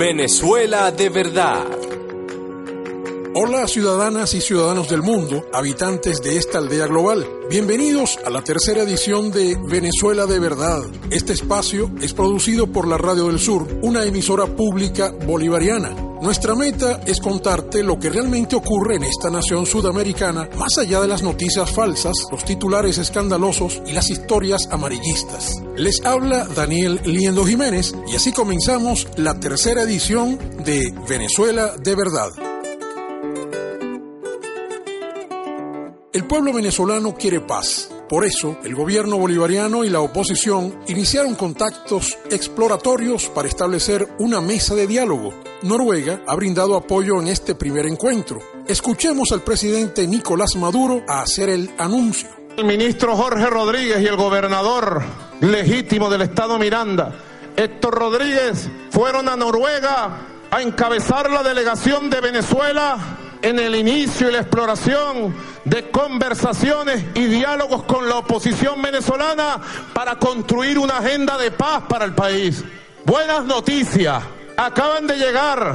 Venezuela de verdad. Hola ciudadanas y ciudadanos del mundo, habitantes de esta aldea global. Bienvenidos a la tercera edición de Venezuela de verdad. Este espacio es producido por la Radio del Sur, una emisora pública bolivariana. Nuestra meta es contarte lo que realmente ocurre en esta nación sudamericana, más allá de las noticias falsas, los titulares escandalosos y las historias amarillistas. Les habla Daniel Liendo Jiménez y así comenzamos la tercera edición de Venezuela de verdad. El pueblo venezolano quiere paz. Por eso, el gobierno bolivariano y la oposición iniciaron contactos exploratorios para establecer una mesa de diálogo. Noruega ha brindado apoyo en este primer encuentro. Escuchemos al presidente Nicolás Maduro a hacer el anuncio. El ministro Jorge Rodríguez y el gobernador legítimo del estado Miranda, Héctor Rodríguez, fueron a Noruega a encabezar la delegación de Venezuela en el inicio y la exploración de conversaciones y diálogos con la oposición venezolana para construir una agenda de paz para el país. Buenas noticias, acaban de llegar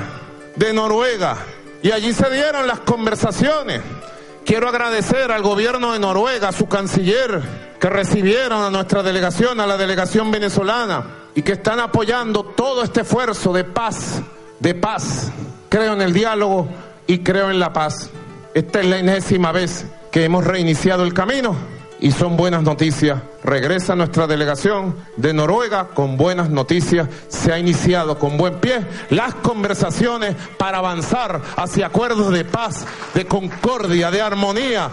de Noruega y allí se dieron las conversaciones. Quiero agradecer al gobierno de Noruega, a su canciller, que recibieron a nuestra delegación, a la delegación venezolana, y que están apoyando todo este esfuerzo de paz, de paz. Creo en el diálogo y creo en la paz. Esta es la enésima vez que hemos reiniciado el camino y son buenas noticias. Regresa nuestra delegación de Noruega con buenas noticias. Se ha iniciado con buen pie las conversaciones para avanzar hacia acuerdos de paz, de concordia, de armonía.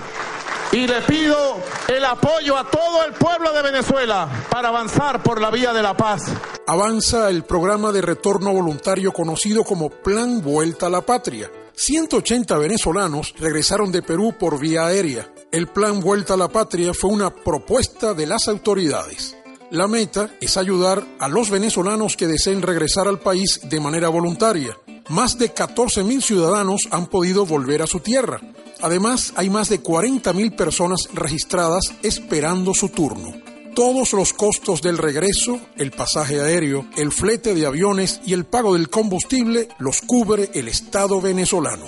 Y le pido el apoyo a todo el pueblo de Venezuela para avanzar por la vía de la paz. Avanza el programa de retorno voluntario conocido como Plan Vuelta a la Patria 180 venezolanos regresaron de Perú por vía aérea. El plan Vuelta a la Patria fue una propuesta de las autoridades. La meta es ayudar a los venezolanos que deseen regresar al país de manera voluntaria. Más de 14.000 ciudadanos han podido volver a su tierra. Además, hay más de 40.000 personas registradas esperando su turno. Todos los costos del regreso, el pasaje aéreo, el flete de aviones y el pago del combustible los cubre el Estado venezolano.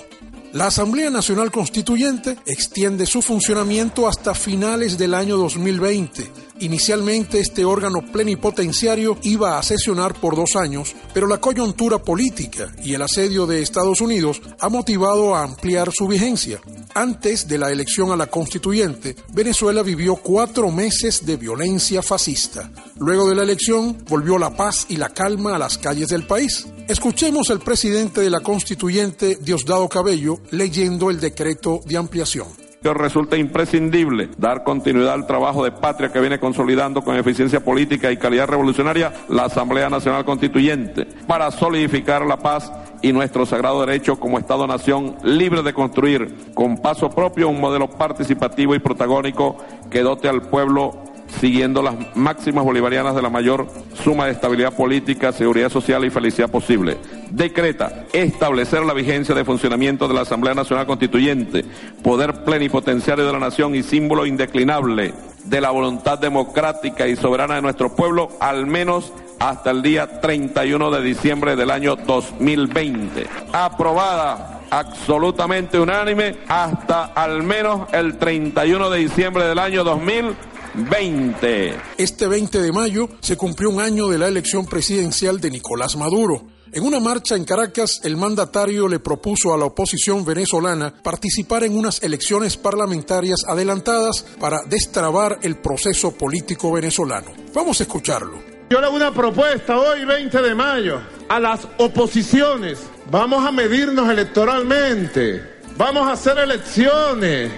La Asamblea Nacional Constituyente extiende su funcionamiento hasta finales del año 2020. Inicialmente este órgano plenipotenciario iba a sesionar por dos años, pero la coyuntura política y el asedio de Estados Unidos ha motivado a ampliar su vigencia. Antes de la elección a la constituyente, Venezuela vivió cuatro meses de violencia fascista. Luego de la elección, volvió la paz y la calma a las calles del país. Escuchemos al presidente de la constituyente, Diosdado Cabello, leyendo el decreto de ampliación resulta imprescindible dar continuidad al trabajo de patria que viene consolidando con eficiencia política y calidad revolucionaria la Asamblea Nacional Constituyente para solidificar la paz y nuestro sagrado derecho como Estado-nación libre de construir con paso propio un modelo participativo y protagónico que dote al pueblo siguiendo las máximas bolivarianas de la mayor suma de estabilidad política, seguridad social y felicidad posible. Decreta establecer la vigencia de funcionamiento de la Asamblea Nacional Constituyente, poder plenipotenciario de la nación y símbolo indeclinable de la voluntad democrática y soberana de nuestro pueblo, al menos hasta el día 31 de diciembre del año 2020. Aprobada absolutamente unánime hasta al menos el 31 de diciembre del año 2020 20. Este 20 de mayo se cumplió un año de la elección presidencial de Nicolás Maduro. En una marcha en Caracas, el mandatario le propuso a la oposición venezolana participar en unas elecciones parlamentarias adelantadas para destrabar el proceso político venezolano. Vamos a escucharlo. Yo le hago una propuesta hoy, 20 de mayo, a las oposiciones. Vamos a medirnos electoralmente. Vamos a hacer elecciones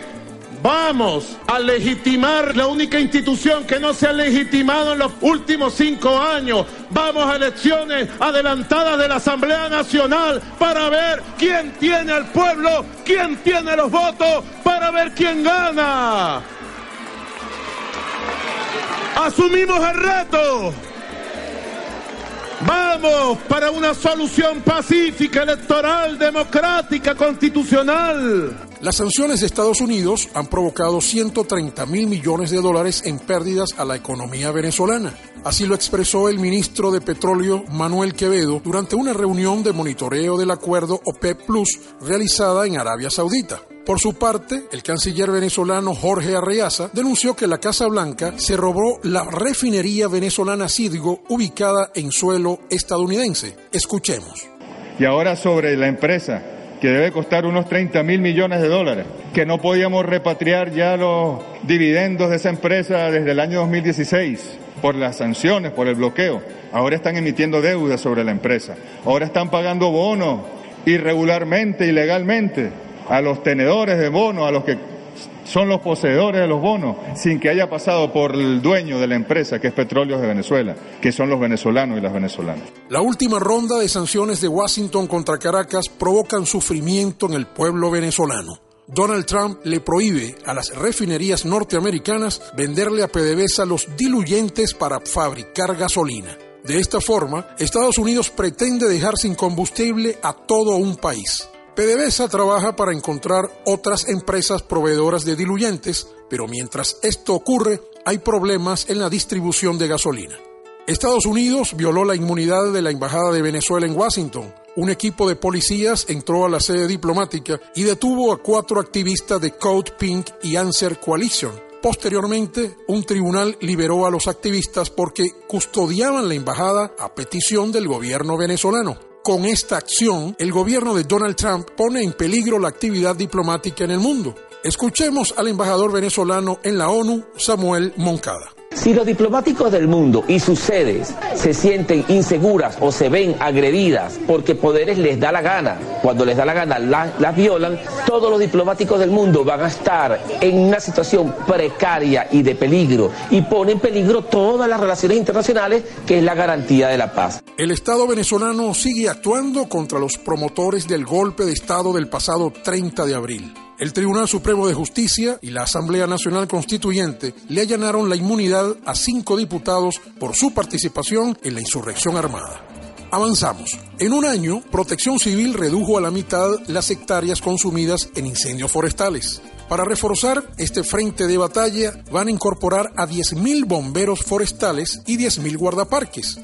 Vamos a legitimar la única institución que no se ha legitimado en los últimos cinco años. Vamos a elecciones adelantadas de la Asamblea Nacional para ver quién tiene al pueblo, quién tiene los votos, para ver quién gana. Asumimos el reto. Vamos para una solución pacífica, electoral, democrática, constitucional. Las sanciones de Estados Unidos han provocado 130 mil millones de dólares en pérdidas a la economía venezolana. Así lo expresó el ministro de Petróleo Manuel Quevedo durante una reunión de monitoreo del acuerdo OPEP Plus realizada en Arabia Saudita. Por su parte, el canciller venezolano Jorge Arreaza denunció que la Casa Blanca se robó la refinería venezolana Citgo ubicada en suelo estadounidense. Escuchemos. Y ahora sobre la empresa que debe costar unos 30 mil millones de dólares, que no podíamos repatriar ya los dividendos de esa empresa desde el año 2016 por las sanciones, por el bloqueo. Ahora están emitiendo deuda sobre la empresa. Ahora están pagando bonos irregularmente, ilegalmente, a los tenedores de bonos, a los que son los poseedores de los bonos, sin que haya pasado por el dueño de la empresa, que es Petróleos de Venezuela, que son los venezolanos y las venezolanas. La última ronda de sanciones de Washington contra Caracas provocan sufrimiento en el pueblo venezolano. Donald Trump le prohíbe a las refinerías norteamericanas venderle a PDVSA los diluyentes para fabricar gasolina. De esta forma, Estados Unidos pretende dejar sin combustible a todo un país. PDVSA trabaja para encontrar otras empresas proveedoras de diluyentes, pero mientras esto ocurre, hay problemas en la distribución de gasolina. Estados Unidos violó la inmunidad de la Embajada de Venezuela en Washington. Un equipo de policías entró a la sede diplomática y detuvo a cuatro activistas de Code Pink y Answer Coalition. Posteriormente, un tribunal liberó a los activistas porque custodiaban la embajada a petición del gobierno venezolano. Con esta acción, el gobierno de Donald Trump pone en peligro la actividad diplomática en el mundo. Escuchemos al embajador venezolano en la ONU, Samuel Moncada. Si los diplomáticos del mundo y sus sedes se sienten inseguras o se ven agredidas porque poderes les da la gana, cuando les da la gana las violan, todos los diplomáticos del mundo van a estar en una situación precaria y de peligro y pone en peligro todas las relaciones internacionales que es la garantía de la paz. El Estado venezolano sigue actuando contra los promotores del golpe de Estado del pasado 30 de abril. El Tribunal Supremo de Justicia y la Asamblea Nacional Constituyente le allanaron la inmunidad a cinco diputados por su participación en la insurrección armada. Avanzamos. En un año, Protección Civil redujo a la mitad las hectáreas consumidas en incendios forestales. Para reforzar este frente de batalla, van a incorporar a 10.000 bomberos forestales y 10.000 guardaparques.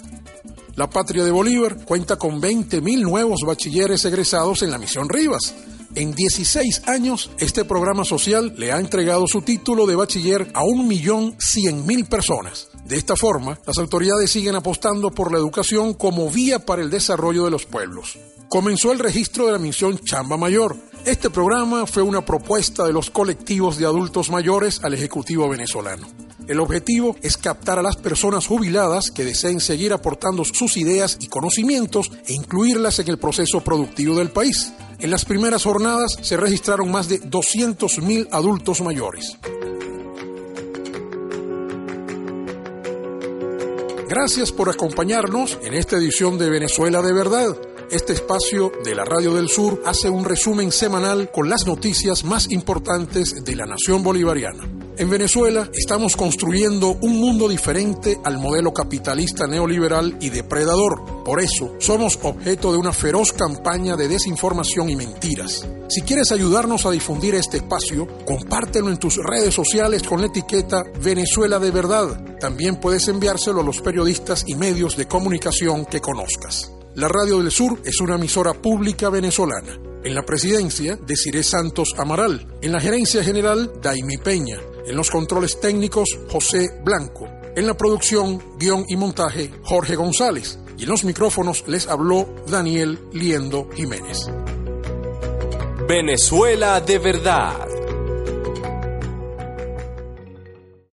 La Patria de Bolívar cuenta con 20.000 nuevos bachilleres egresados en la misión Rivas, en 16 años, este programa social le ha entregado su título de bachiller a 1.100.000 personas. De esta forma, las autoridades siguen apostando por la educación como vía para el desarrollo de los pueblos. Comenzó el registro de la misión Chamba Mayor. Este programa fue una propuesta de los colectivos de adultos mayores al Ejecutivo venezolano. El objetivo es captar a las personas jubiladas que deseen seguir aportando sus ideas y conocimientos e incluirlas en el proceso productivo del país. En las primeras jornadas se registraron más de 200.000 adultos mayores. Gracias por acompañarnos en esta edición de Venezuela de Verdad. Este espacio de la Radio del Sur hace un resumen semanal con las noticias más importantes de la nación bolivariana. En Venezuela estamos construyendo un mundo diferente al modelo capitalista neoliberal y depredador. Por eso somos objeto de una feroz campaña de desinformación y mentiras. Si quieres ayudarnos a difundir este espacio, compártelo en tus redes sociales con la etiqueta Venezuela de Verdad. También puedes enviárselo a los periodistas y medios de comunicación que conozcas. La Radio del Sur es una emisora pública venezolana. En la presidencia, Desiree Santos Amaral. En la gerencia general, Daimi Peña. En los controles técnicos, José Blanco. En la producción, guion y montaje, Jorge González. Y en los micrófonos les habló Daniel Liendo Jiménez. Venezuela de verdad